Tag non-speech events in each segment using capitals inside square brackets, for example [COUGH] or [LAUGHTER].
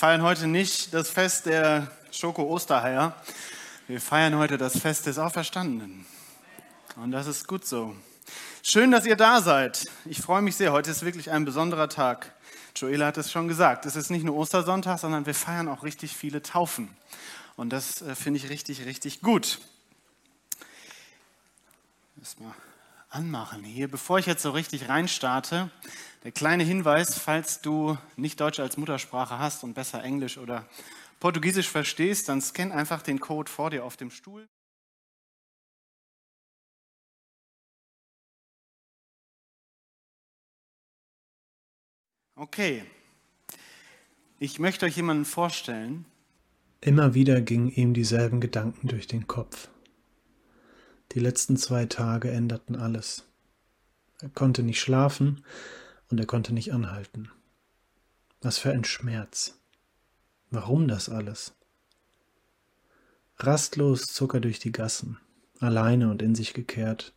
Feiern heute nicht das Fest der Schoko-Osterheier. Wir feiern heute das Fest des Auferstandenen. Und das ist gut so. Schön, dass ihr da seid. Ich freue mich sehr. Heute ist wirklich ein besonderer Tag. Joela hat es schon gesagt. Es ist nicht nur Ostersonntag, sondern wir feiern auch richtig viele Taufen. Und das äh, finde ich richtig, richtig gut. Erstmal anmachen hier. Bevor ich jetzt so richtig reinstarte, der kleine Hinweis, falls du nicht Deutsch als Muttersprache hast und besser Englisch oder Portugiesisch verstehst, dann scan einfach den Code vor dir auf dem Stuhl. Okay, ich möchte euch jemanden vorstellen. Immer wieder gingen ihm dieselben Gedanken durch den Kopf. Die letzten zwei Tage änderten alles. Er konnte nicht schlafen und er konnte nicht anhalten. Was für ein Schmerz. Warum das alles? Rastlos zog er durch die Gassen, alleine und in sich gekehrt,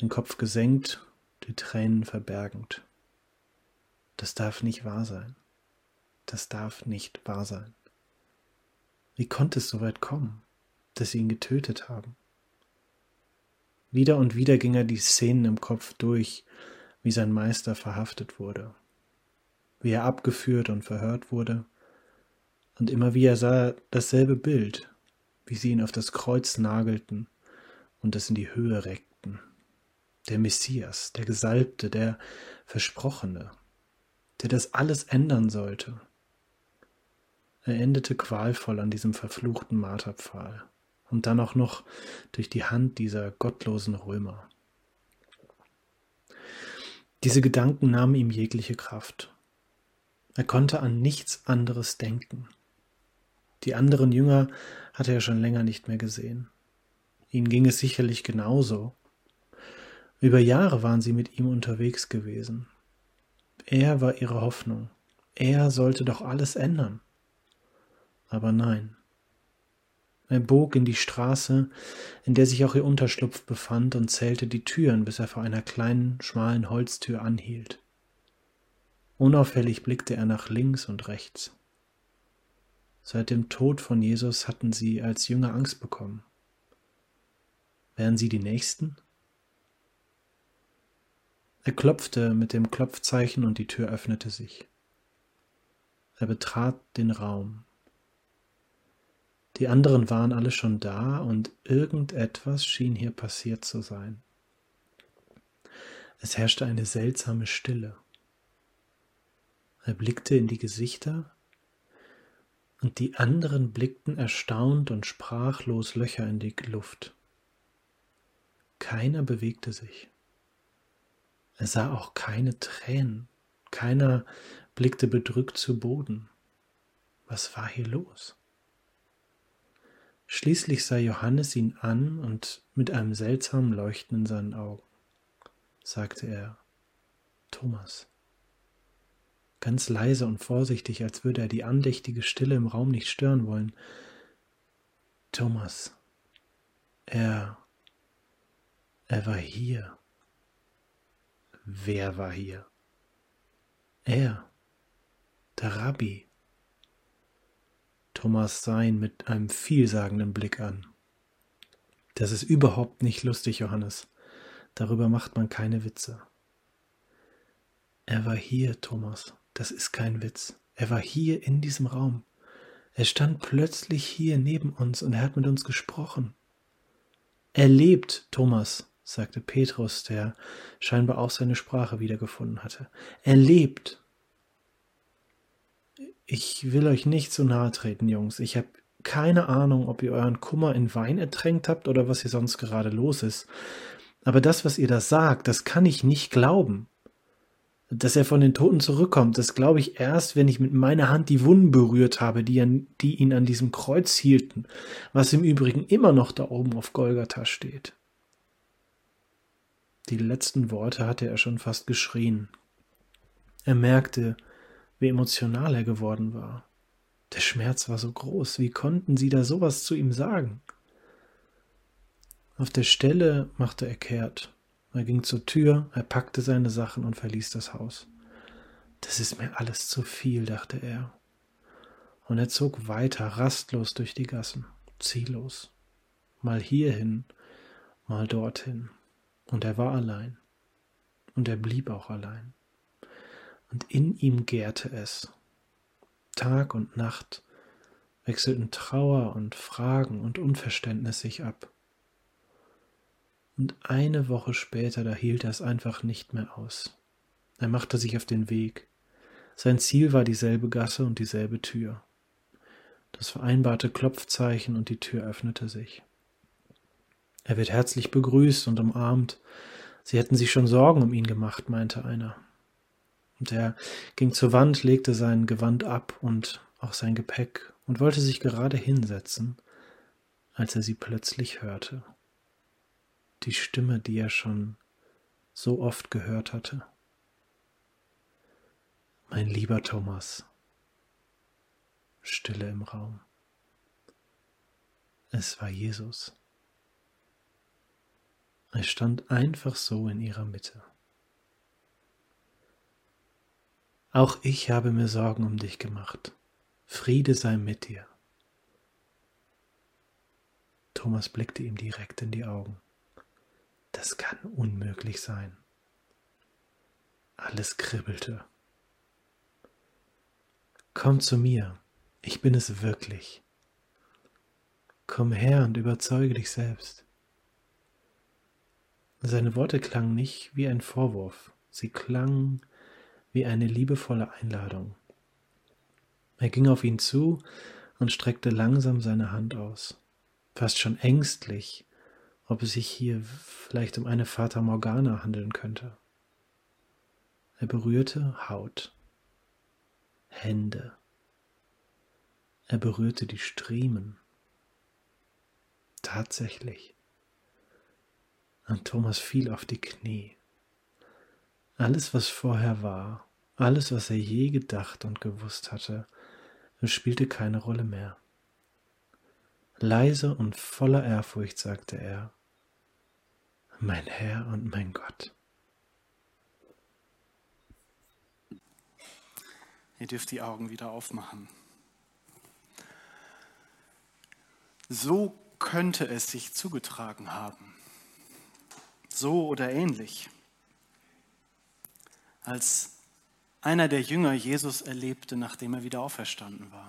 den Kopf gesenkt, die Tränen verbergend. Das darf nicht wahr sein. Das darf nicht wahr sein. Wie konnte es so weit kommen, dass sie ihn getötet haben? Wieder und wieder ging er die Szenen im Kopf durch, wie sein Meister verhaftet wurde, wie er abgeführt und verhört wurde, und immer wieder sah er dasselbe Bild, wie sie ihn auf das Kreuz nagelten und es in die Höhe reckten. Der Messias, der Gesalbte, der Versprochene, der das alles ändern sollte. Er endete qualvoll an diesem verfluchten Marterpfahl und dann auch noch durch die Hand dieser gottlosen Römer. Diese Gedanken nahmen ihm jegliche Kraft. Er konnte an nichts anderes denken. Die anderen Jünger hatte er schon länger nicht mehr gesehen. Ihnen ging es sicherlich genauso. Über Jahre waren sie mit ihm unterwegs gewesen. Er war ihre Hoffnung. Er sollte doch alles ändern. Aber nein. Er bog in die Straße, in der sich auch ihr Unterschlupf befand, und zählte die Türen, bis er vor einer kleinen, schmalen Holztür anhielt. Unauffällig blickte er nach links und rechts. Seit dem Tod von Jesus hatten sie als Jünger Angst bekommen. Wären sie die Nächsten? Er klopfte mit dem Klopfzeichen und die Tür öffnete sich. Er betrat den Raum. Die anderen waren alle schon da und irgendetwas schien hier passiert zu sein. Es herrschte eine seltsame Stille. Er blickte in die Gesichter und die anderen blickten erstaunt und sprachlos Löcher in die Luft. Keiner bewegte sich. Er sah auch keine Tränen. Keiner blickte bedrückt zu Boden. Was war hier los? Schließlich sah Johannes ihn an und mit einem seltsamen Leuchten in seinen Augen sagte er, Thomas. Ganz leise und vorsichtig, als würde er die andächtige Stille im Raum nicht stören wollen. Thomas, er, er war hier. Wer war hier? Er, der Rabbi. Thomas sah ihn mit einem vielsagenden Blick an. Das ist überhaupt nicht lustig, Johannes. Darüber macht man keine Witze. Er war hier, Thomas. Das ist kein Witz. Er war hier in diesem Raum. Er stand plötzlich hier neben uns und er hat mit uns gesprochen. Er lebt, Thomas sagte Petrus, der scheinbar auch seine Sprache wiedergefunden hatte. Er lebt. Ich will euch nicht zu nahe treten, Jungs. Ich habe keine Ahnung, ob ihr euren Kummer in Wein ertränkt habt oder was hier sonst gerade los ist. Aber das, was ihr da sagt, das kann ich nicht glauben. Dass er von den Toten zurückkommt, das glaube ich erst, wenn ich mit meiner Hand die Wunden berührt habe, die, an, die ihn an diesem Kreuz hielten, was im Übrigen immer noch da oben auf Golgatha steht. Die letzten Worte hatte er schon fast geschrien. Er merkte, wie emotional er geworden war. Der Schmerz war so groß, wie konnten sie da sowas zu ihm sagen? Auf der Stelle machte er kehrt. Er ging zur Tür, er packte seine Sachen und verließ das Haus. Das ist mir alles zu viel, dachte er. Und er zog weiter, rastlos durch die Gassen, ziellos. Mal hierhin, mal dorthin. Und er war allein. Und er blieb auch allein. Und in ihm gärte es. Tag und Nacht wechselten Trauer und Fragen und Unverständnis sich ab. Und eine Woche später, da hielt er es einfach nicht mehr aus. Er machte sich auf den Weg. Sein Ziel war dieselbe Gasse und dieselbe Tür. Das vereinbarte Klopfzeichen und die Tür öffnete sich. Er wird herzlich begrüßt und umarmt. Sie hätten sich schon Sorgen um ihn gemacht, meinte einer. Und er ging zur Wand, legte sein Gewand ab und auch sein Gepäck und wollte sich gerade hinsetzen, als er sie plötzlich hörte. Die Stimme, die er schon so oft gehört hatte. Mein lieber Thomas. Stille im Raum. Es war Jesus. Er stand einfach so in ihrer Mitte. Auch ich habe mir Sorgen um dich gemacht. Friede sei mit dir. Thomas blickte ihm direkt in die Augen. Das kann unmöglich sein. Alles kribbelte. Komm zu mir, ich bin es wirklich. Komm her und überzeuge dich selbst. Seine Worte klangen nicht wie ein Vorwurf, sie klangen wie eine liebevolle Einladung. Er ging auf ihn zu und streckte langsam seine Hand aus, fast schon ängstlich, ob es sich hier vielleicht um eine Fata Morgana handeln könnte. Er berührte Haut, Hände. Er berührte die Striemen. Tatsächlich. Und Thomas fiel auf die Knie. Alles, was vorher war, alles, was er je gedacht und gewusst hatte, spielte keine Rolle mehr. Leise und voller Ehrfurcht sagte er, Mein Herr und mein Gott. Ihr dürft die Augen wieder aufmachen. So könnte es sich zugetragen haben. So oder ähnlich. Als einer der Jünger Jesus erlebte, nachdem er wieder auferstanden war.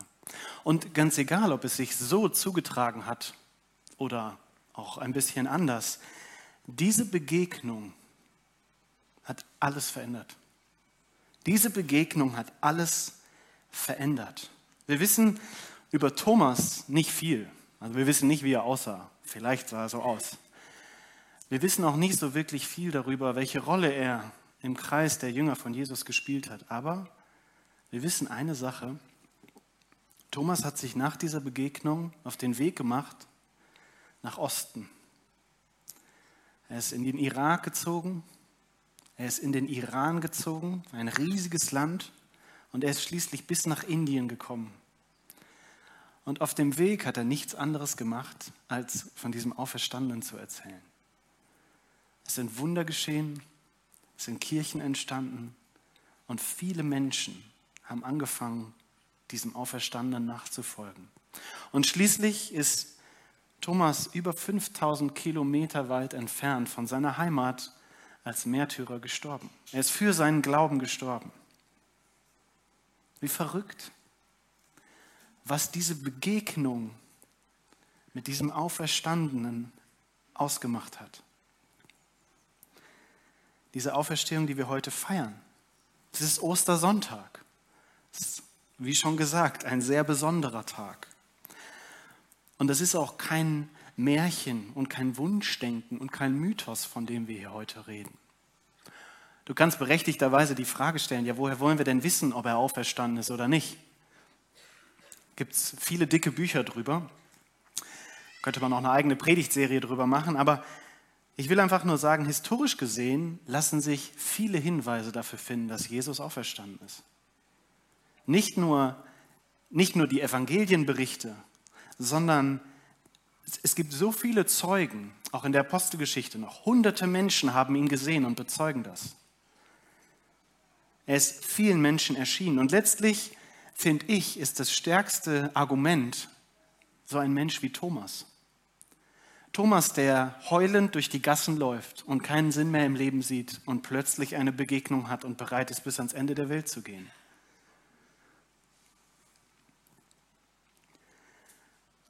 Und ganz egal, ob es sich so zugetragen hat oder auch ein bisschen anders, diese Begegnung hat alles verändert. Diese Begegnung hat alles verändert. Wir wissen über Thomas nicht viel. Also wir wissen nicht, wie er aussah. Vielleicht sah er so aus. Wir wissen auch nicht so wirklich viel darüber, welche Rolle er im Kreis der Jünger von Jesus gespielt hat. Aber wir wissen eine Sache. Thomas hat sich nach dieser Begegnung auf den Weg gemacht nach Osten. Er ist in den Irak gezogen, er ist in den Iran gezogen, ein riesiges Land, und er ist schließlich bis nach Indien gekommen. Und auf dem Weg hat er nichts anderes gemacht, als von diesem Auferstandenen zu erzählen. Es sind Wunder geschehen, es sind Kirchen entstanden und viele Menschen haben angefangen, diesem Auferstandenen nachzufolgen. Und schließlich ist Thomas über 5000 Kilometer weit entfernt von seiner Heimat als Märtyrer gestorben. Er ist für seinen Glauben gestorben. Wie verrückt, was diese Begegnung mit diesem Auferstandenen ausgemacht hat diese Auferstehung, die wir heute feiern. Es ist Ostersonntag. Es ist, wie schon gesagt, ein sehr besonderer Tag. Und das ist auch kein Märchen und kein Wunschdenken und kein Mythos, von dem wir hier heute reden. Du kannst berechtigterweise die Frage stellen, ja, woher wollen wir denn wissen, ob er auferstanden ist oder nicht? Gibt es viele dicke Bücher drüber. Könnte man auch eine eigene Predigtserie drüber machen, aber ich will einfach nur sagen, historisch gesehen lassen sich viele Hinweise dafür finden, dass Jesus auferstanden ist. Nicht nur, nicht nur die Evangelienberichte, sondern es gibt so viele Zeugen, auch in der Apostelgeschichte noch. Hunderte Menschen haben ihn gesehen und bezeugen das. Er ist vielen Menschen erschienen. Und letztlich, finde ich, ist das stärkste Argument so ein Mensch wie Thomas. Thomas, der heulend durch die Gassen läuft und keinen Sinn mehr im Leben sieht und plötzlich eine Begegnung hat und bereit ist, bis ans Ende der Welt zu gehen.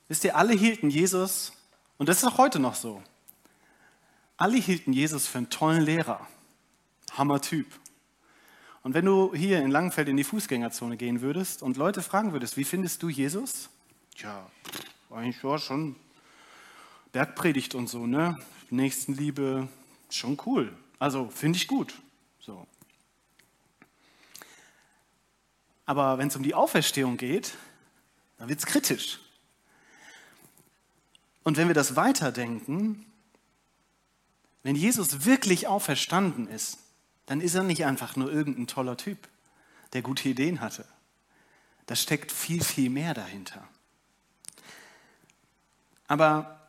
Wisst ihr, alle hielten Jesus, und das ist auch heute noch so, alle hielten Jesus für einen tollen Lehrer. Hammer-Typ. Und wenn du hier in Langenfeld in die Fußgängerzone gehen würdest und Leute fragen würdest, wie findest du Jesus? Tja, eigentlich war schon Bergpredigt und so, ne? Nächstenliebe, schon cool. Also finde ich gut. So. Aber wenn es um die Auferstehung geht, dann wird es kritisch. Und wenn wir das weiterdenken, wenn Jesus wirklich auferstanden ist, dann ist er nicht einfach nur irgendein toller Typ, der gute Ideen hatte. Da steckt viel, viel mehr dahinter. Aber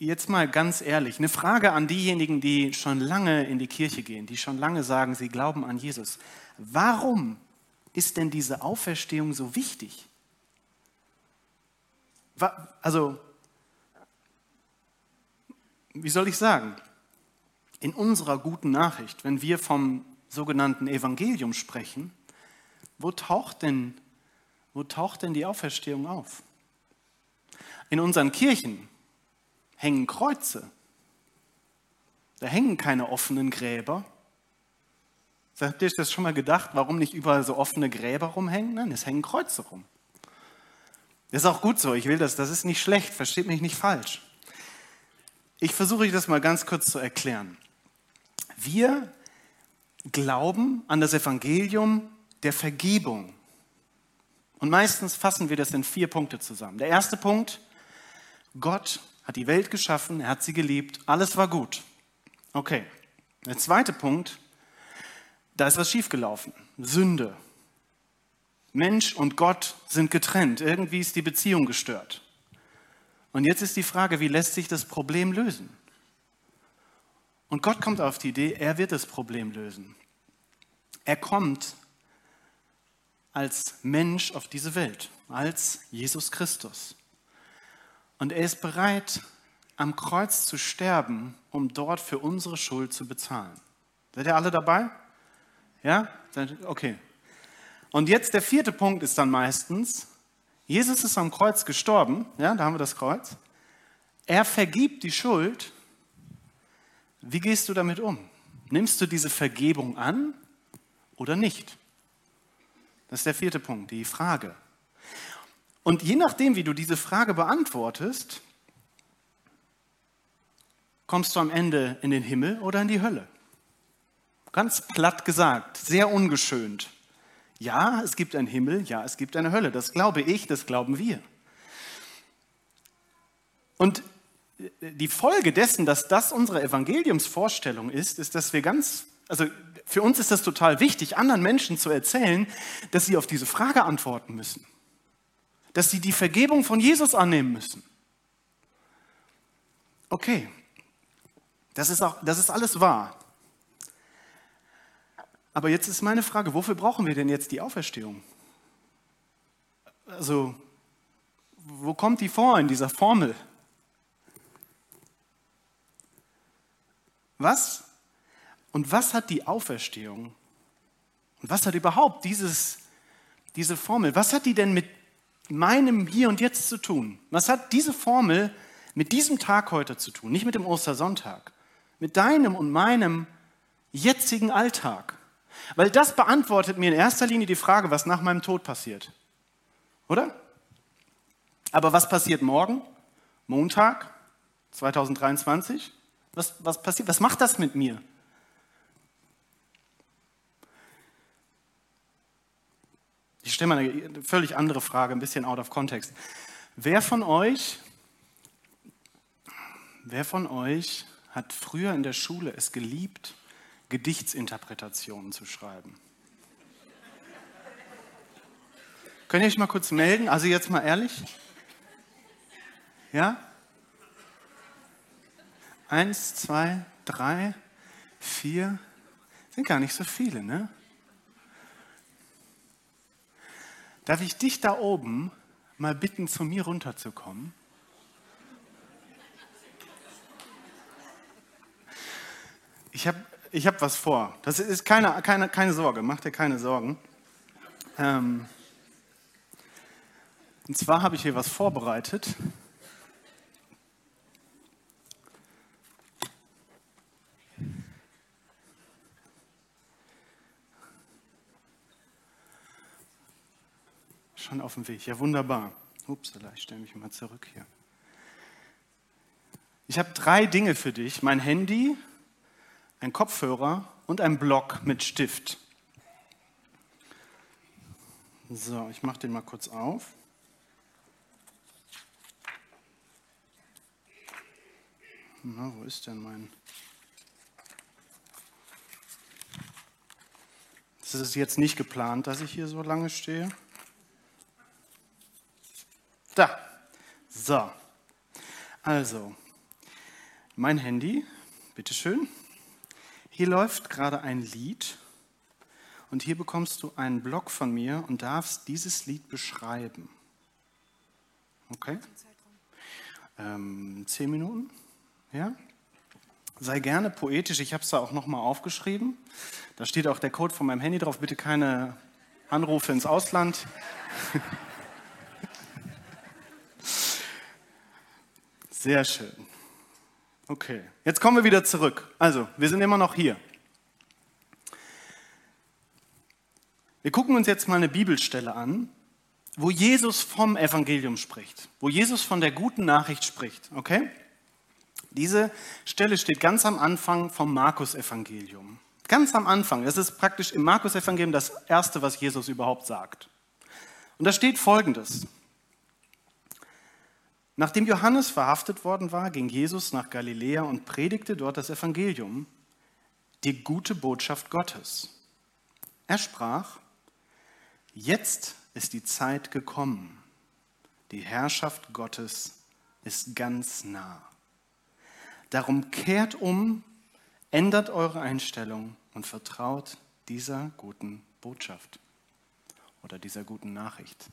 jetzt mal ganz ehrlich, eine Frage an diejenigen, die schon lange in die Kirche gehen, die schon lange sagen, sie glauben an Jesus. Warum ist denn diese Auferstehung so wichtig? Also, wie soll ich sagen, in unserer guten Nachricht, wenn wir vom sogenannten Evangelium sprechen, wo taucht denn, wo taucht denn die Auferstehung auf? In unseren Kirchen hängen Kreuze. Da hängen keine offenen Gräber. Habt ihr euch das schon mal gedacht, warum nicht überall so offene Gräber rumhängen? Nein, es hängen Kreuze rum. Das ist auch gut so, ich will das, das ist nicht schlecht, versteht mich nicht falsch. Ich versuche euch das mal ganz kurz zu erklären. Wir glauben an das Evangelium der Vergebung. Und meistens fassen wir das in vier Punkte zusammen. Der erste Punkt, Gott hat die Welt geschaffen, er hat sie geliebt, alles war gut. Okay. Der zweite Punkt, da ist was schiefgelaufen. Sünde. Mensch und Gott sind getrennt. Irgendwie ist die Beziehung gestört. Und jetzt ist die Frage, wie lässt sich das Problem lösen? Und Gott kommt auf die Idee, er wird das Problem lösen. Er kommt als Mensch auf diese Welt, als Jesus Christus. Und er ist bereit, am Kreuz zu sterben, um dort für unsere Schuld zu bezahlen. Seid ihr alle dabei? Ja? Okay. Und jetzt der vierte Punkt ist dann meistens, Jesus ist am Kreuz gestorben, ja, da haben wir das Kreuz. Er vergibt die Schuld. Wie gehst du damit um? Nimmst du diese Vergebung an oder nicht? Das ist der vierte Punkt, die Frage. Und je nachdem, wie du diese Frage beantwortest, kommst du am Ende in den Himmel oder in die Hölle. Ganz platt gesagt, sehr ungeschönt. Ja, es gibt einen Himmel, ja, es gibt eine Hölle. Das glaube ich, das glauben wir. Und die Folge dessen, dass das unsere Evangeliumsvorstellung ist, ist, dass wir ganz, also für uns ist das total wichtig, anderen Menschen zu erzählen, dass sie auf diese Frage antworten müssen. Dass sie die Vergebung von Jesus annehmen müssen. Okay, das ist, auch, das ist alles wahr. Aber jetzt ist meine Frage, wofür brauchen wir denn jetzt die Auferstehung? Also, wo kommt die vor in dieser Formel? Was? Und was hat die Auferstehung? Und was hat überhaupt dieses, diese Formel? Was hat die denn mit meinem Hier und Jetzt zu tun? Was hat diese Formel mit diesem Tag heute zu tun? Nicht mit dem Ostersonntag, mit deinem und meinem jetzigen Alltag. Weil das beantwortet mir in erster Linie die Frage, was nach meinem Tod passiert. Oder? Aber was passiert morgen? Montag 2023? Was, was passiert? Was macht das mit mir? Ich stelle mal eine völlig andere Frage, ein bisschen out of context. Wer von euch, wer von euch hat früher in der Schule es geliebt, Gedichtsinterpretationen zu schreiben. Könnt ihr euch mal kurz melden? Also jetzt mal ehrlich. Ja? Eins, zwei, drei, vier. Sind gar nicht so viele, ne? Darf ich dich da oben mal bitten, zu mir runterzukommen? Ich habe ich hab was vor. Das ist keine, keine, keine Sorge, mach dir keine Sorgen. Ähm, und zwar habe ich hier was vorbereitet. Schon auf dem Weg. Ja, wunderbar. Upsala, ich stelle mich mal zurück hier. Ich habe drei Dinge für dich. Mein Handy, ein Kopfhörer und ein Block mit Stift. So, ich mache den mal kurz auf. Na, wo ist denn mein... Das ist jetzt nicht geplant, dass ich hier so lange stehe. Da. So. Also, mein Handy, bitteschön. Hier läuft gerade ein Lied und hier bekommst du einen Blog von mir und darfst dieses Lied beschreiben. Okay? Ähm, zehn Minuten? Ja? Sei gerne poetisch, ich habe es da auch nochmal aufgeschrieben. Da steht auch der Code von meinem Handy drauf. Bitte keine Anrufe ins Ausland. [LAUGHS] Sehr schön. Okay, jetzt kommen wir wieder zurück. Also, wir sind immer noch hier. Wir gucken uns jetzt mal eine Bibelstelle an, wo Jesus vom Evangelium spricht, wo Jesus von der guten Nachricht spricht. Okay? Diese Stelle steht ganz am Anfang vom Markus-Evangelium. Ganz am Anfang. Das ist praktisch im Markus-Evangelium das erste, was Jesus überhaupt sagt. Und da steht folgendes. Nachdem Johannes verhaftet worden war, ging Jesus nach Galiläa und predigte dort das Evangelium, die gute Botschaft Gottes. Er sprach, jetzt ist die Zeit gekommen, die Herrschaft Gottes ist ganz nah. Darum kehrt um, ändert eure Einstellung und vertraut dieser guten Botschaft oder dieser guten Nachricht.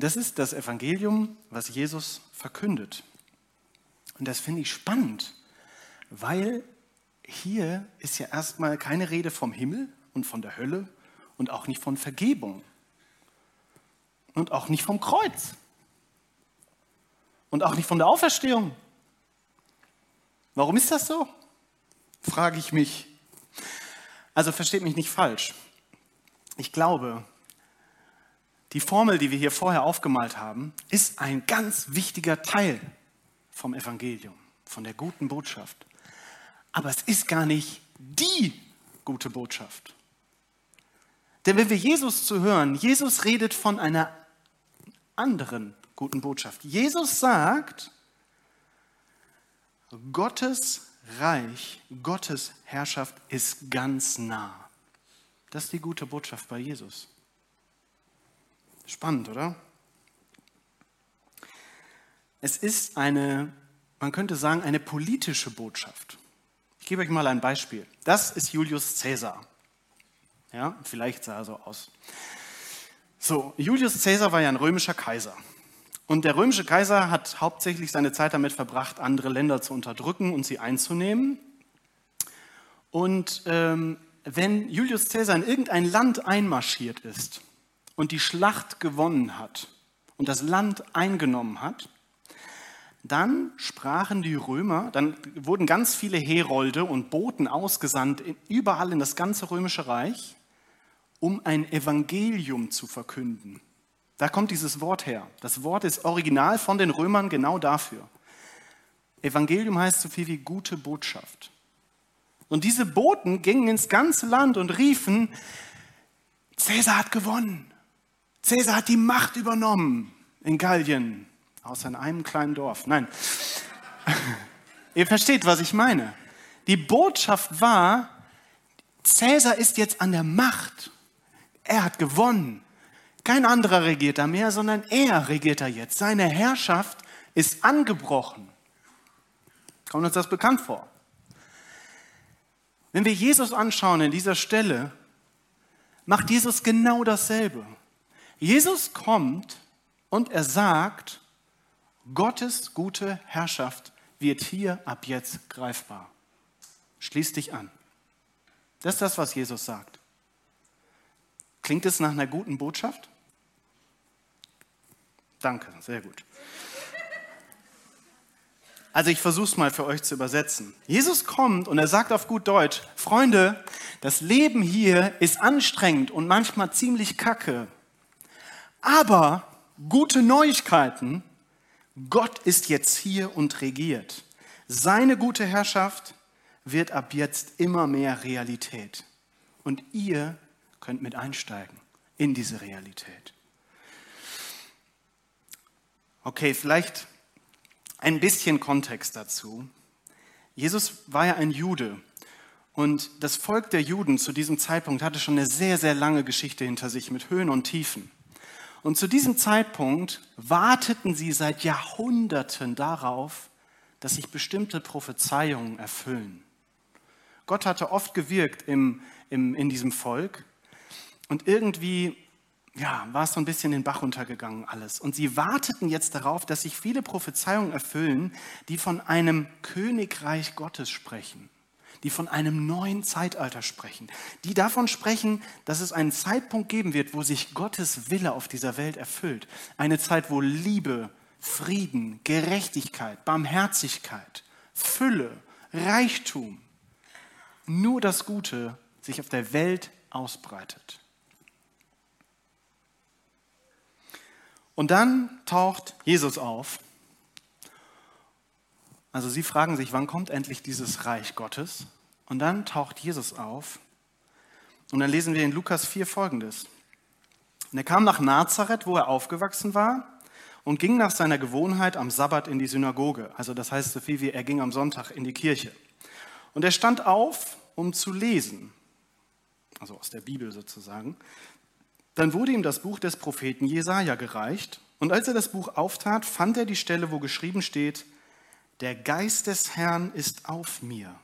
Das ist das Evangelium, was Jesus verkündet. Und das finde ich spannend, weil hier ist ja erstmal keine Rede vom Himmel und von der Hölle und auch nicht von Vergebung und auch nicht vom Kreuz und auch nicht von der Auferstehung. Warum ist das so? Frage ich mich. Also versteht mich nicht falsch. Ich glaube, die Formel, die wir hier vorher aufgemalt haben, ist ein ganz wichtiger Teil vom Evangelium, von der guten Botschaft. Aber es ist gar nicht die gute Botschaft. Denn wenn wir Jesus zu hören, Jesus redet von einer anderen guten Botschaft. Jesus sagt, Gottes Reich, Gottes Herrschaft ist ganz nah. Das ist die gute Botschaft bei Jesus. Spannend, oder? Es ist eine, man könnte sagen, eine politische Botschaft. Ich gebe euch mal ein Beispiel. Das ist Julius Caesar. Ja, vielleicht sah er so aus. So, Julius Caesar war ja ein römischer Kaiser. Und der römische Kaiser hat hauptsächlich seine Zeit damit verbracht, andere Länder zu unterdrücken und sie einzunehmen. Und ähm, wenn Julius Caesar in irgendein Land einmarschiert ist, und die Schlacht gewonnen hat und das Land eingenommen hat, dann sprachen die Römer, dann wurden ganz viele Herolde und Boten ausgesandt überall in das ganze römische Reich, um ein Evangelium zu verkünden. Da kommt dieses Wort her. Das Wort ist original von den Römern genau dafür. Evangelium heißt so viel wie gute Botschaft. Und diese Boten gingen ins ganze Land und riefen, Cäsar hat gewonnen. Cäsar hat die Macht übernommen in Gallien, außer in einem kleinen Dorf. Nein, [LAUGHS] ihr versteht, was ich meine. Die Botschaft war, Cäsar ist jetzt an der Macht. Er hat gewonnen. Kein anderer regiert da mehr, sondern er regiert da jetzt. Seine Herrschaft ist angebrochen. Kommt uns das bekannt vor? Wenn wir Jesus anschauen in dieser Stelle, macht Jesus genau dasselbe. Jesus kommt und er sagt, Gottes gute Herrschaft wird hier ab jetzt greifbar. Schließ dich an. Das ist das, was Jesus sagt. Klingt es nach einer guten Botschaft? Danke, sehr gut. Also ich versuche es mal für euch zu übersetzen. Jesus kommt und er sagt auf gut Deutsch, Freunde, das Leben hier ist anstrengend und manchmal ziemlich kacke. Aber gute Neuigkeiten, Gott ist jetzt hier und regiert. Seine gute Herrschaft wird ab jetzt immer mehr Realität. Und ihr könnt mit einsteigen in diese Realität. Okay, vielleicht ein bisschen Kontext dazu. Jesus war ja ein Jude und das Volk der Juden zu diesem Zeitpunkt hatte schon eine sehr, sehr lange Geschichte hinter sich mit Höhen und Tiefen. Und zu diesem Zeitpunkt warteten sie seit Jahrhunderten darauf, dass sich bestimmte Prophezeiungen erfüllen. Gott hatte oft gewirkt im, im, in diesem Volk und irgendwie ja, war es so ein bisschen den Bach runtergegangen alles. Und sie warteten jetzt darauf, dass sich viele Prophezeiungen erfüllen, die von einem Königreich Gottes sprechen, die von einem neuen Zeitalter sprechen, die davon sprechen, dass es einen Zeitpunkt geben wird, wo sich Gottes Wille auf dieser Welt erfüllt. Eine Zeit, wo Liebe, Frieden, Gerechtigkeit, Barmherzigkeit, Fülle, Reichtum, nur das Gute sich auf der Welt ausbreitet. Und dann taucht Jesus auf. Also sie fragen sich, wann kommt endlich dieses Reich Gottes? Und dann taucht Jesus auf. Und dann lesen wir in Lukas 4 folgendes. Und er kam nach Nazareth, wo er aufgewachsen war, und ging nach seiner Gewohnheit am Sabbat in die Synagoge. Also das heißt so viel wie er ging am Sonntag in die Kirche. Und er stand auf, um zu lesen. Also aus der Bibel sozusagen. Dann wurde ihm das Buch des Propheten Jesaja gereicht. Und als er das Buch auftat, fand er die Stelle, wo geschrieben steht: Der Geist des Herrn ist auf mir,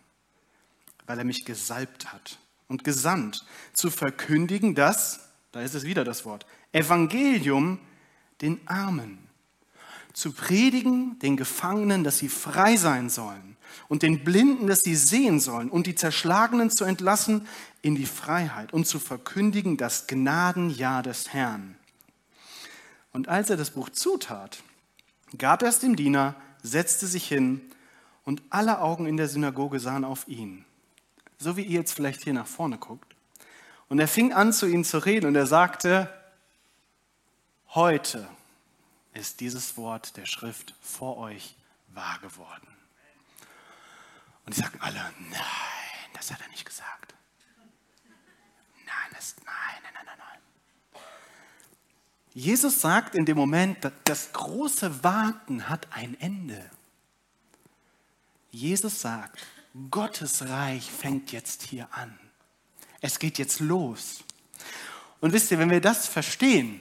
weil er mich gesalbt hat und gesandt, zu verkündigen das, da ist es wieder das Wort, Evangelium den Armen, zu predigen den Gefangenen, dass sie frei sein sollen und den Blinden, dass sie sehen sollen und die Zerschlagenen zu entlassen in die Freiheit und zu verkündigen das Gnadenjahr des Herrn. Und als er das Buch zutat, gab er es dem Diener, setzte sich hin und alle Augen in der Synagoge sahen auf ihn. So wie ihr jetzt vielleicht hier nach vorne guckt. Und er fing an, zu ihnen zu reden und er sagte, heute ist dieses Wort der Schrift vor euch wahr geworden. Und die sagten alle, nein, das hat er nicht gesagt. Nein, das, nein, nein, nein, nein, nein. Jesus sagt in dem Moment, das große Warten hat ein Ende. Jesus sagt, Gottes Reich fängt jetzt hier an. Es geht jetzt los. Und wisst ihr, wenn wir das verstehen,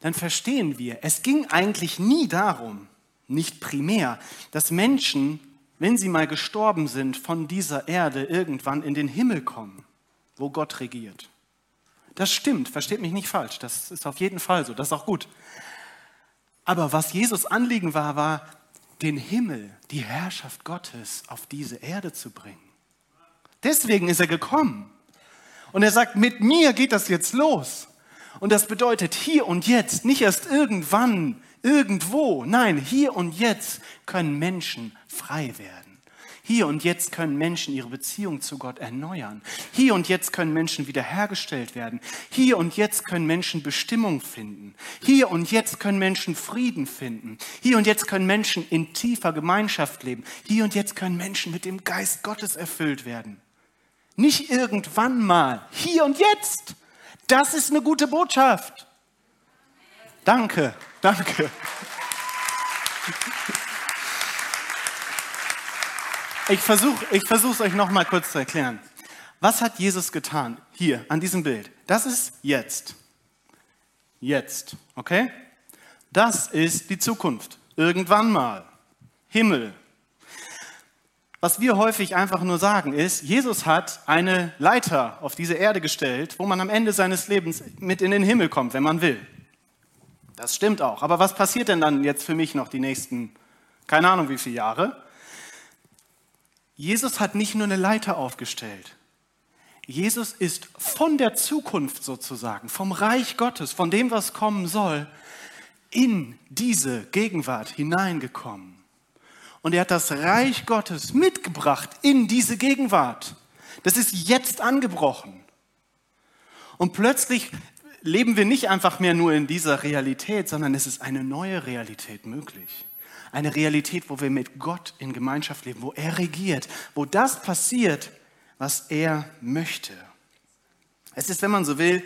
dann verstehen wir, es ging eigentlich nie darum, nicht primär, dass Menschen, wenn sie mal gestorben sind, von dieser Erde irgendwann in den Himmel kommen, wo Gott regiert. Das stimmt, versteht mich nicht falsch, das ist auf jeden Fall so, das ist auch gut. Aber was Jesus Anliegen war, war, den Himmel, die Herrschaft Gottes auf diese Erde zu bringen. Deswegen ist er gekommen. Und er sagt, mit mir geht das jetzt los. Und das bedeutet hier und jetzt, nicht erst irgendwann, irgendwo. Nein, hier und jetzt können Menschen frei werden. Hier und jetzt können Menschen ihre Beziehung zu Gott erneuern. Hier und jetzt können Menschen wiederhergestellt werden. Hier und jetzt können Menschen Bestimmung finden. Hier und jetzt können Menschen Frieden finden. Hier und jetzt können Menschen in tiefer Gemeinschaft leben. Hier und jetzt können Menschen mit dem Geist Gottes erfüllt werden. Nicht irgendwann mal, hier und jetzt. Das ist eine gute Botschaft. Danke, danke. Ich versuche ich es euch noch mal kurz zu erklären. Was hat Jesus getan? Hier, an diesem Bild. Das ist jetzt. Jetzt, okay? Das ist die Zukunft. Irgendwann mal. Himmel. Was wir häufig einfach nur sagen ist, Jesus hat eine Leiter auf diese Erde gestellt, wo man am Ende seines Lebens mit in den Himmel kommt, wenn man will. Das stimmt auch. Aber was passiert denn dann jetzt für mich noch die nächsten, keine Ahnung wie viele Jahre? Jesus hat nicht nur eine Leiter aufgestellt. Jesus ist von der Zukunft sozusagen, vom Reich Gottes, von dem, was kommen soll, in diese Gegenwart hineingekommen. Und er hat das Reich Gottes mitgebracht in diese Gegenwart. Das ist jetzt angebrochen. Und plötzlich leben wir nicht einfach mehr nur in dieser Realität, sondern es ist eine neue Realität möglich. Eine Realität, wo wir mit Gott in Gemeinschaft leben, wo er regiert, wo das passiert, was er möchte. Es ist, wenn man so will,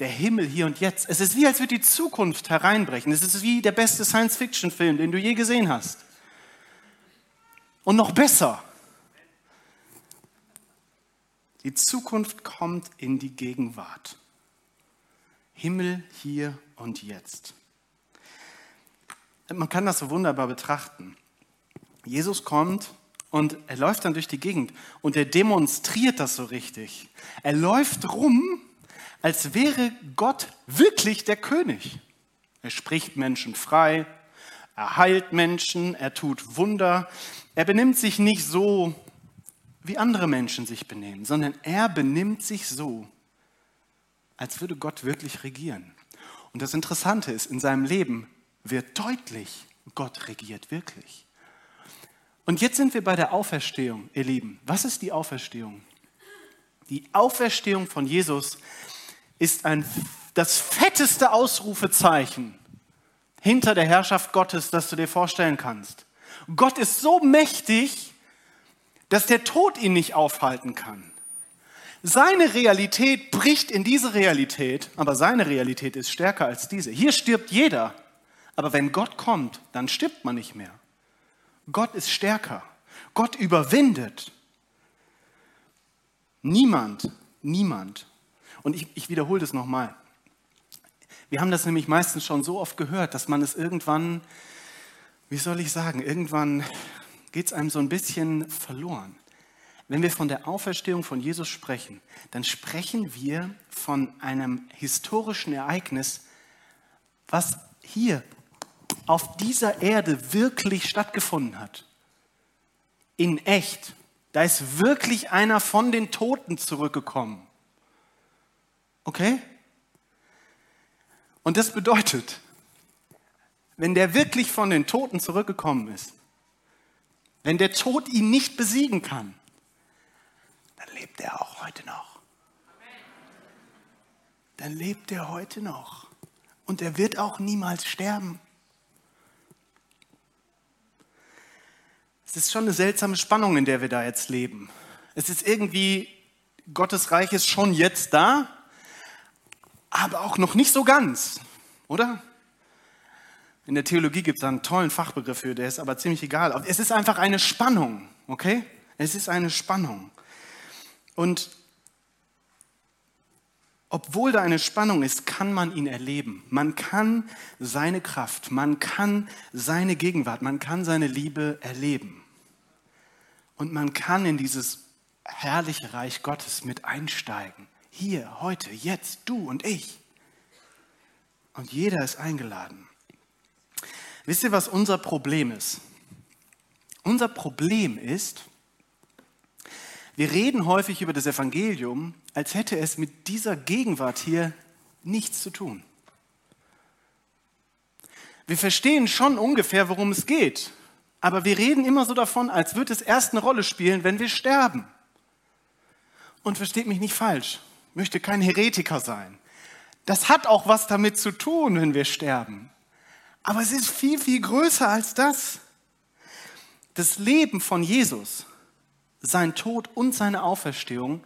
der Himmel hier und jetzt. Es ist wie, als würde die Zukunft hereinbrechen. Es ist wie der beste Science-Fiction-Film, den du je gesehen hast. Und noch besser. Die Zukunft kommt in die Gegenwart. Himmel hier und jetzt. Man kann das so wunderbar betrachten. Jesus kommt und er läuft dann durch die Gegend und er demonstriert das so richtig. Er läuft rum, als wäre Gott wirklich der König. Er spricht Menschen frei, er heilt Menschen, er tut Wunder. Er benimmt sich nicht so, wie andere Menschen sich benehmen, sondern er benimmt sich so, als würde Gott wirklich regieren. Und das Interessante ist, in seinem Leben wird deutlich, Gott regiert wirklich. Und jetzt sind wir bei der Auferstehung, ihr Lieben. Was ist die Auferstehung? Die Auferstehung von Jesus ist ein, das fetteste Ausrufezeichen hinter der Herrschaft Gottes, das du dir vorstellen kannst. Gott ist so mächtig, dass der Tod ihn nicht aufhalten kann. Seine Realität bricht in diese Realität, aber seine Realität ist stärker als diese. Hier stirbt jeder, aber wenn Gott kommt, dann stirbt man nicht mehr. Gott ist stärker. Gott überwindet. Niemand, niemand. Und ich, ich wiederhole das nochmal. Wir haben das nämlich meistens schon so oft gehört, dass man es irgendwann, wie soll ich sagen, irgendwann geht es einem so ein bisschen verloren. Wenn wir von der Auferstehung von Jesus sprechen, dann sprechen wir von einem historischen Ereignis, was hier auf dieser Erde wirklich stattgefunden hat. In echt. Da ist wirklich einer von den Toten zurückgekommen. Okay? Und das bedeutet, wenn der wirklich von den Toten zurückgekommen ist, wenn der Tod ihn nicht besiegen kann, dann lebt er auch heute noch. Dann lebt er heute noch. Und er wird auch niemals sterben. Es ist schon eine seltsame Spannung, in der wir da jetzt leben. Es ist irgendwie, Gottes Reich ist schon jetzt da, aber auch noch nicht so ganz, oder? In der Theologie gibt es einen tollen Fachbegriff für, der ist aber ziemlich egal. Es ist einfach eine Spannung, okay? Es ist eine Spannung. Und obwohl da eine Spannung ist, kann man ihn erleben. Man kann seine Kraft, man kann seine Gegenwart, man kann seine Liebe erleben. Und man kann in dieses herrliche Reich Gottes mit einsteigen. Hier, heute, jetzt, du und ich. Und jeder ist eingeladen. Wisst ihr, was unser Problem ist? Unser Problem ist, wir reden häufig über das Evangelium, als hätte es mit dieser Gegenwart hier nichts zu tun. Wir verstehen schon ungefähr, worum es geht, aber wir reden immer so davon, als würde es erst eine Rolle spielen, wenn wir sterben. Und versteht mich nicht falsch, möchte kein Heretiker sein. Das hat auch was damit zu tun, wenn wir sterben. Aber es ist viel, viel größer als das. Das Leben von Jesus, sein Tod und seine Auferstehung,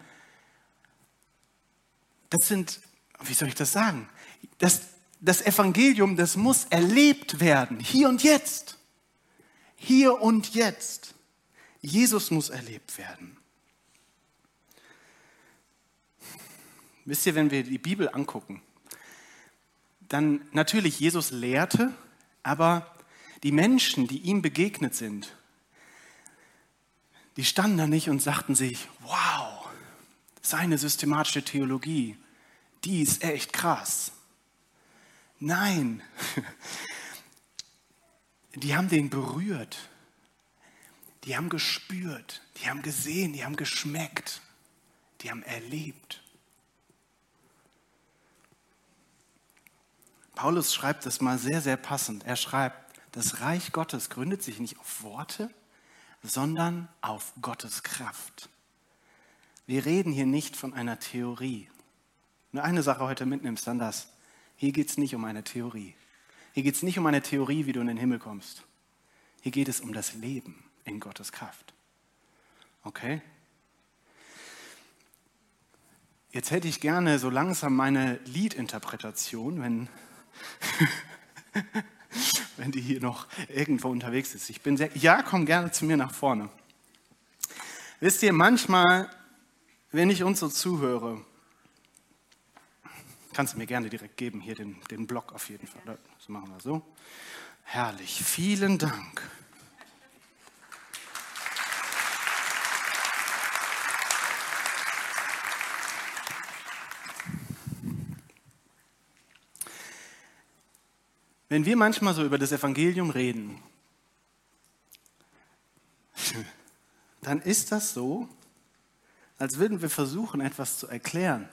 das sind, wie soll ich das sagen? Das, das Evangelium, das muss erlebt werden, hier und jetzt. Hier und jetzt. Jesus muss erlebt werden. Wisst ihr, wenn wir die Bibel angucken, dann natürlich Jesus lehrte, aber die Menschen, die ihm begegnet sind, Die standen da nicht und sagten sich, wow, seine systematische Theologie, die ist echt krass. Nein, [LAUGHS] die haben den berührt, die haben gespürt, die haben gesehen, die haben geschmeckt, die haben erlebt. Paulus schreibt das mal sehr, sehr passend. Er schreibt, das Reich Gottes gründet sich nicht auf Worte, sondern auf Gottes Kraft. Wir reden hier nicht von einer Theorie. Nur eine Sache heute mitnimmst, dann das. Hier geht es nicht um eine Theorie. Hier geht es nicht um eine Theorie, wie du in den Himmel kommst. Hier geht es um das Leben in Gottes Kraft. Okay? Jetzt hätte ich gerne so langsam meine Liedinterpretation, wenn, [LAUGHS] wenn die hier noch irgendwo unterwegs ist. Ich bin sehr, ja, komm gerne zu mir nach vorne. Wisst ihr, manchmal, wenn ich uns so zuhöre, kannst du mir gerne direkt geben, hier den, den Block auf jeden Fall. Das machen wir so. Herrlich, vielen Dank. Wenn wir manchmal so über das Evangelium reden, dann ist das so, als würden wir versuchen, etwas zu erklären,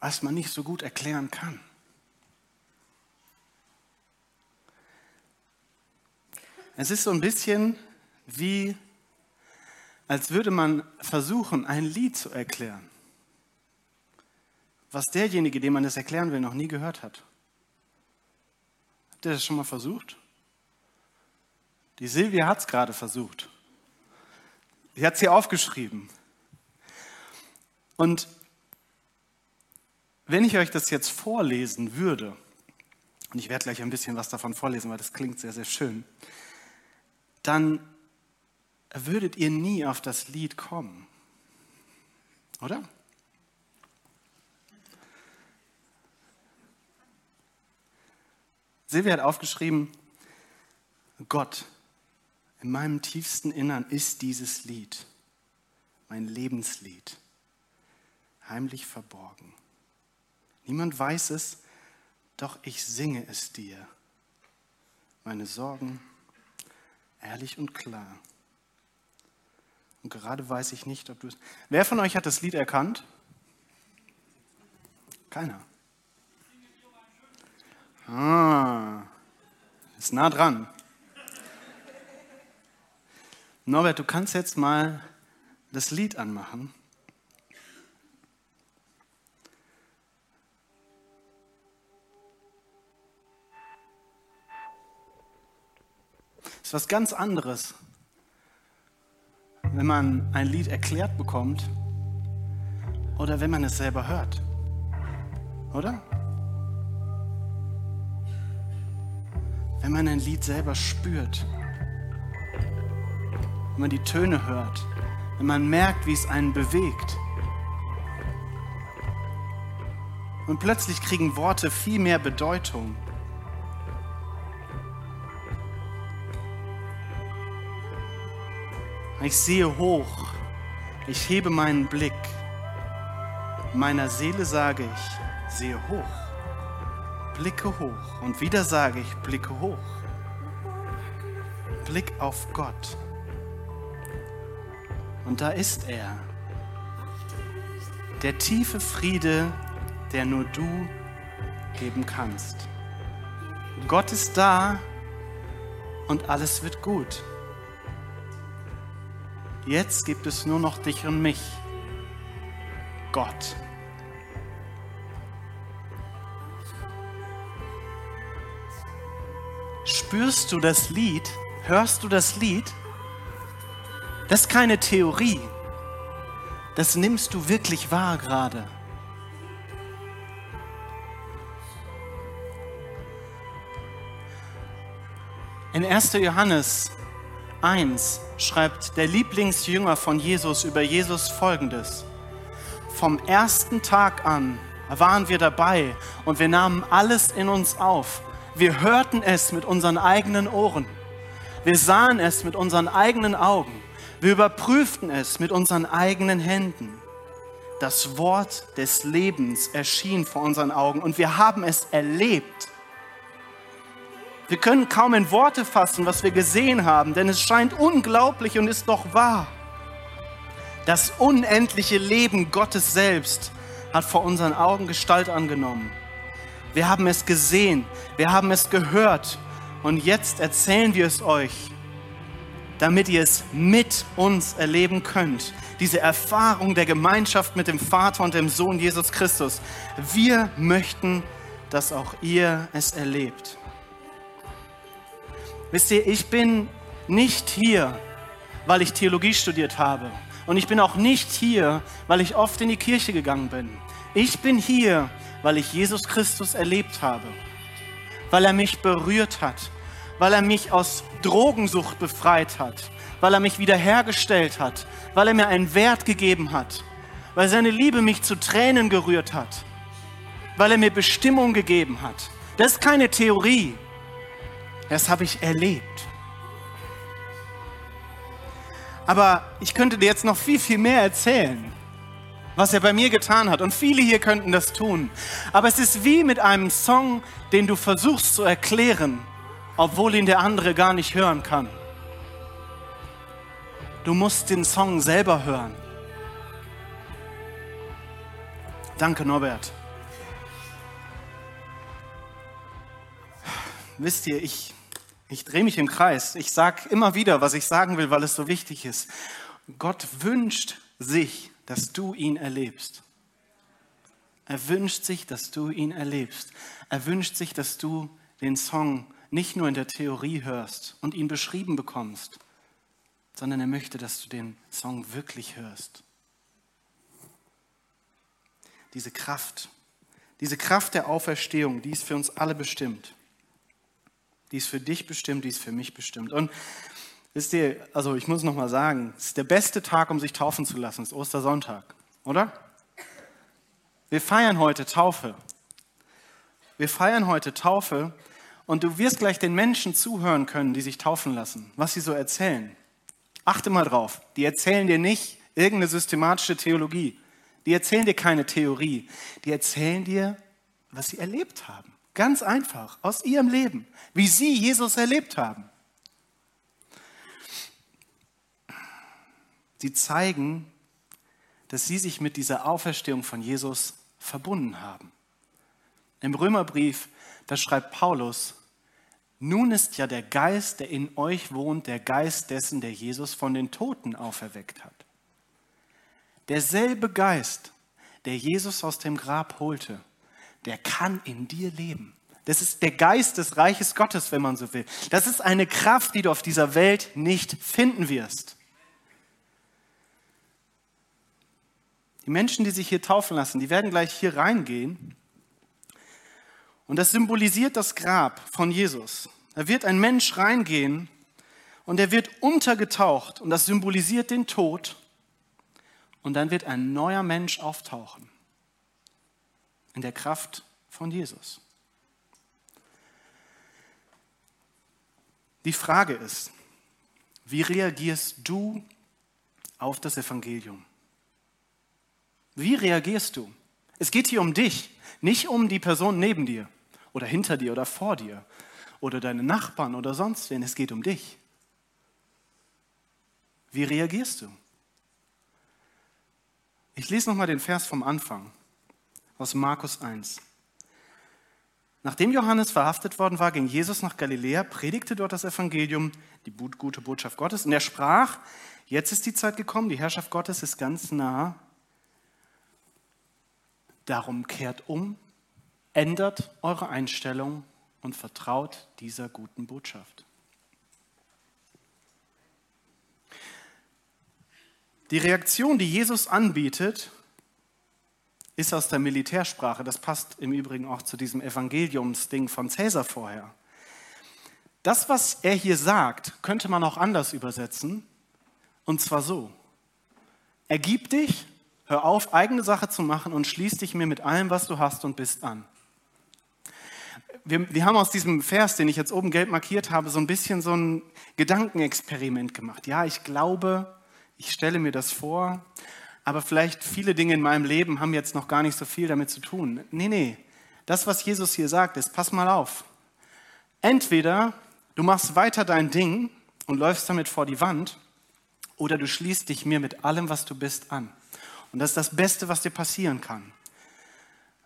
was man nicht so gut erklären kann. Es ist so ein bisschen wie, als würde man versuchen, ein Lied zu erklären, was derjenige, dem man es erklären will, noch nie gehört hat. Habt ihr das schon mal versucht? Die Silvia hat es gerade versucht. Sie hat es hier aufgeschrieben. Und wenn ich euch das jetzt vorlesen würde, und ich werde gleich ein bisschen was davon vorlesen, weil das klingt sehr, sehr schön, dann würdet ihr nie auf das Lied kommen. Oder? Silvia hat aufgeschrieben, Gott, in meinem tiefsten Innern ist dieses Lied, mein Lebenslied, heimlich verborgen. Niemand weiß es, doch ich singe es dir. Meine Sorgen, ehrlich und klar. Und gerade weiß ich nicht, ob du es. Wer von euch hat das Lied erkannt? Keiner. Ah, ist nah dran. Norbert, du kannst jetzt mal das Lied anmachen. Ist was ganz anderes, wenn man ein Lied erklärt bekommt oder wenn man es selber hört. Oder? wenn man ein Lied selber spürt, wenn man die Töne hört, wenn man merkt, wie es einen bewegt. Und plötzlich kriegen Worte viel mehr Bedeutung. Ich sehe hoch, ich hebe meinen Blick. Meiner Seele sage ich, sehe hoch blicke hoch. Und wieder sage ich, blicke hoch. Blick auf Gott. Und da ist er. Der tiefe Friede, der nur du geben kannst. Gott ist da und alles wird gut. Jetzt gibt es nur noch dich und mich. Gott. Spürst du das Lied? Hörst du das Lied? Das ist keine Theorie. Das nimmst du wirklich wahr gerade. In 1. Johannes 1 schreibt der Lieblingsjünger von Jesus über Jesus folgendes. Vom ersten Tag an waren wir dabei und wir nahmen alles in uns auf wir hörten es mit unseren eigenen Ohren. Wir sahen es mit unseren eigenen Augen. Wir überprüften es mit unseren eigenen Händen. Das Wort des Lebens erschien vor unseren Augen und wir haben es erlebt. Wir können kaum in Worte fassen, was wir gesehen haben, denn es scheint unglaublich und ist doch wahr. Das unendliche Leben Gottes selbst hat vor unseren Augen Gestalt angenommen. Wir haben es gesehen, wir haben es gehört und jetzt erzählen wir es euch, damit ihr es mit uns erleben könnt. Diese Erfahrung der Gemeinschaft mit dem Vater und dem Sohn Jesus Christus. Wir möchten, dass auch ihr es erlebt. Wisst ihr, ich bin nicht hier, weil ich Theologie studiert habe. Und ich bin auch nicht hier, weil ich oft in die Kirche gegangen bin. Ich bin hier, weil ich Jesus Christus erlebt habe, weil er mich berührt hat, weil er mich aus Drogensucht befreit hat, weil er mich wiederhergestellt hat, weil er mir einen Wert gegeben hat, weil seine Liebe mich zu Tränen gerührt hat, weil er mir Bestimmung gegeben hat. Das ist keine Theorie, das habe ich erlebt. Aber ich könnte dir jetzt noch viel, viel mehr erzählen was er bei mir getan hat. Und viele hier könnten das tun. Aber es ist wie mit einem Song, den du versuchst zu erklären, obwohl ihn der andere gar nicht hören kann. Du musst den Song selber hören. Danke, Norbert. Wisst ihr, ich, ich drehe mich im Kreis. Ich sage immer wieder, was ich sagen will, weil es so wichtig ist. Gott wünscht sich, dass du ihn erlebst. Er wünscht sich, dass du ihn erlebst. Er wünscht sich, dass du den Song nicht nur in der Theorie hörst und ihn beschrieben bekommst, sondern er möchte, dass du den Song wirklich hörst. Diese Kraft, diese Kraft der Auferstehung, die ist für uns alle bestimmt. Die ist für dich bestimmt, die ist für mich bestimmt. Und Wisst ihr, also ich muss noch mal sagen, es ist der beste Tag, um sich taufen zu lassen, ist Ostersonntag, oder? Wir feiern heute Taufe. Wir feiern heute Taufe und du wirst gleich den Menschen zuhören können, die sich taufen lassen, was sie so erzählen. Achte mal drauf, die erzählen dir nicht irgendeine systematische Theologie. Die erzählen dir keine Theorie. Die erzählen dir, was sie erlebt haben. Ganz einfach, aus ihrem Leben, wie sie Jesus erlebt haben. Sie zeigen, dass sie sich mit dieser Auferstehung von Jesus verbunden haben. Im Römerbrief, da schreibt Paulus, nun ist ja der Geist, der in euch wohnt, der Geist dessen, der Jesus von den Toten auferweckt hat. Derselbe Geist, der Jesus aus dem Grab holte, der kann in dir leben. Das ist der Geist des Reiches Gottes, wenn man so will. Das ist eine Kraft, die du auf dieser Welt nicht finden wirst. Die Menschen, die sich hier taufen lassen, die werden gleich hier reingehen. Und das symbolisiert das Grab von Jesus. Da wird ein Mensch reingehen und er wird untergetaucht und das symbolisiert den Tod. Und dann wird ein neuer Mensch auftauchen in der Kraft von Jesus. Die Frage ist, wie reagierst du auf das Evangelium? Wie reagierst du? Es geht hier um dich, nicht um die Person neben dir oder hinter dir oder vor dir oder deine Nachbarn oder sonst wen. Es geht um dich. Wie reagierst du? Ich lese nochmal den Vers vom Anfang aus Markus 1. Nachdem Johannes verhaftet worden war, ging Jesus nach Galiläa, predigte dort das Evangelium, die gute Botschaft Gottes, und er sprach, jetzt ist die Zeit gekommen, die Herrschaft Gottes ist ganz nah, Darum kehrt um, ändert eure Einstellung und vertraut dieser guten Botschaft. Die Reaktion, die Jesus anbietet, ist aus der Militärsprache. Das passt im Übrigen auch zu diesem Evangeliumsding von Cäsar vorher. Das, was er hier sagt, könnte man auch anders übersetzen. Und zwar so. Ergib dich Hör auf, eigene Sache zu machen und schließ dich mir mit allem, was du hast und bist an. Wir, wir, haben aus diesem Vers, den ich jetzt oben gelb markiert habe, so ein bisschen so ein Gedankenexperiment gemacht. Ja, ich glaube, ich stelle mir das vor, aber vielleicht viele Dinge in meinem Leben haben jetzt noch gar nicht so viel damit zu tun. Nee, nee, das, was Jesus hier sagt, ist, pass mal auf. Entweder du machst weiter dein Ding und läufst damit vor die Wand, oder du schließt dich mir mit allem, was du bist, an. Und das ist das Beste, was dir passieren kann.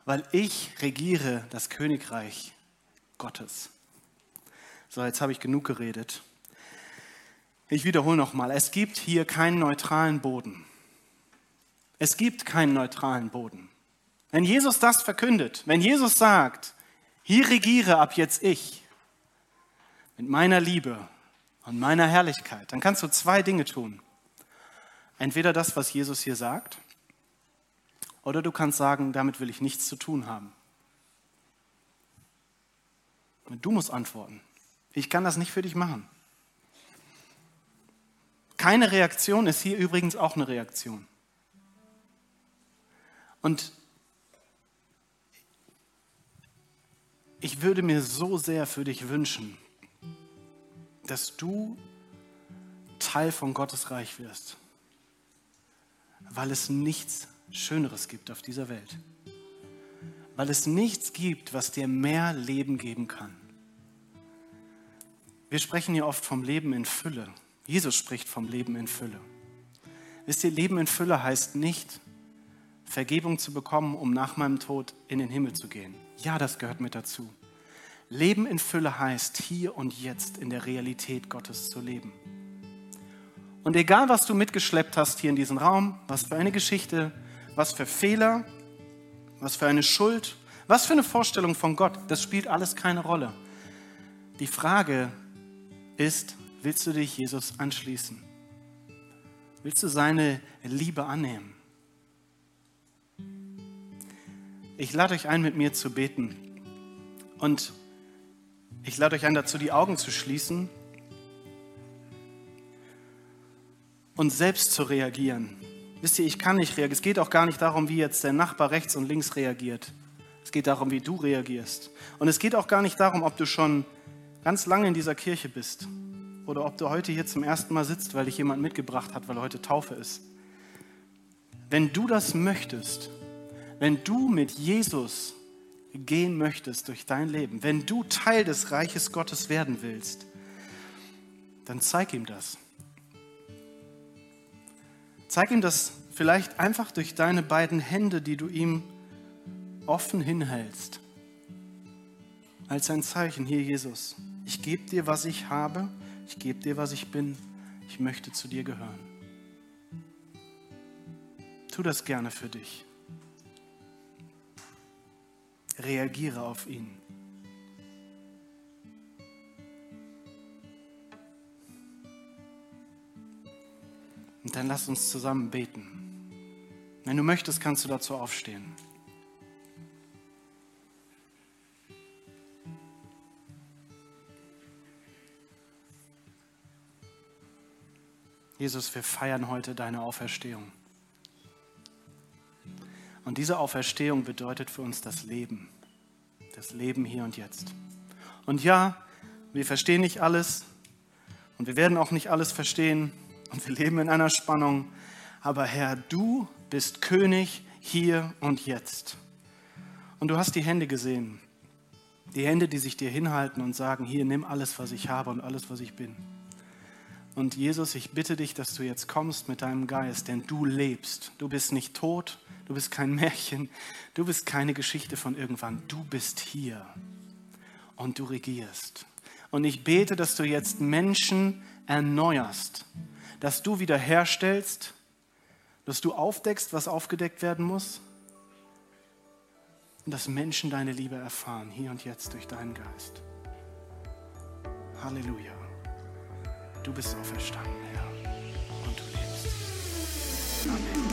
Weil ich regiere das Königreich Gottes. So, jetzt habe ich genug geredet. Ich wiederhole nochmal, es gibt hier keinen neutralen Boden. Es gibt keinen neutralen Boden. Wenn Jesus das verkündet, wenn Jesus sagt, hier regiere ab jetzt ich mit meiner Liebe und meiner Herrlichkeit, dann kannst du zwei Dinge tun. Entweder das, was Jesus hier sagt, oder du kannst sagen, damit will ich nichts zu tun haben. Und du musst antworten. Ich kann das nicht für dich machen. Keine Reaktion ist hier übrigens auch eine Reaktion. Und ich würde mir so sehr für dich wünschen, dass du Teil von Gottes Reich wirst, weil es nichts Schöneres gibt auf dieser Welt, weil es nichts gibt, was dir mehr Leben geben kann. Wir sprechen hier oft vom Leben in Fülle. Jesus spricht vom Leben in Fülle. Wisst ihr, Leben in Fülle heißt nicht, Vergebung zu bekommen, um nach meinem Tod in den Himmel zu gehen. Ja, das gehört mit dazu. Leben in Fülle heißt, hier und jetzt in der Realität Gottes zu leben. Und egal, was du mitgeschleppt hast hier in diesem Raum, was für eine Geschichte, was für Fehler, was für eine Schuld, was für eine Vorstellung von Gott, das spielt alles keine Rolle. Die Frage ist, willst du dich Jesus anschließen? Willst du seine Liebe annehmen? Ich lade euch ein, mit mir zu beten. Und ich lade euch ein, dazu die Augen zu schließen und selbst zu reagieren. Wisst ihr, ich kann nicht reagieren. Es geht auch gar nicht darum, wie jetzt der Nachbar rechts und links reagiert. Es geht darum, wie du reagierst. Und es geht auch gar nicht darum, ob du schon ganz lange in dieser Kirche bist oder ob du heute hier zum ersten Mal sitzt, weil dich jemand mitgebracht hat, weil heute Taufe ist. Wenn du das möchtest, wenn du mit Jesus gehen möchtest durch dein Leben, wenn du Teil des Reiches Gottes werden willst, dann zeig ihm das. Zeig ihm das vielleicht einfach durch deine beiden Hände, die du ihm offen hinhältst. Als ein Zeichen, hier Jesus, ich gebe dir, was ich habe, ich gebe dir, was ich bin, ich möchte zu dir gehören. Tu das gerne für dich. Reagiere auf ihn. Und dann lass uns zusammen beten. Wenn du möchtest, kannst du dazu aufstehen. Jesus, wir feiern heute deine Auferstehung. Und diese Auferstehung bedeutet für uns das Leben. Das Leben hier und jetzt. Und ja, wir verstehen nicht alles und wir werden auch nicht alles verstehen und wir leben in einer Spannung. Aber Herr, du bist König hier und jetzt. Und du hast die Hände gesehen. Die Hände, die sich dir hinhalten und sagen, hier, nimm alles, was ich habe und alles, was ich bin. Und Jesus, ich bitte dich, dass du jetzt kommst mit deinem Geist, denn du lebst. Du bist nicht tot, Du bist kein Märchen. Du bist keine Geschichte von irgendwann. Du bist hier und du regierst. Und ich bete, dass du jetzt Menschen erneuerst, dass du wiederherstellst, dass du aufdeckst, was aufgedeckt werden muss und dass Menschen deine Liebe erfahren, hier und jetzt durch deinen Geist. Halleluja. Du bist auferstanden, Herr, und du lebst. Amen.